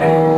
Oh.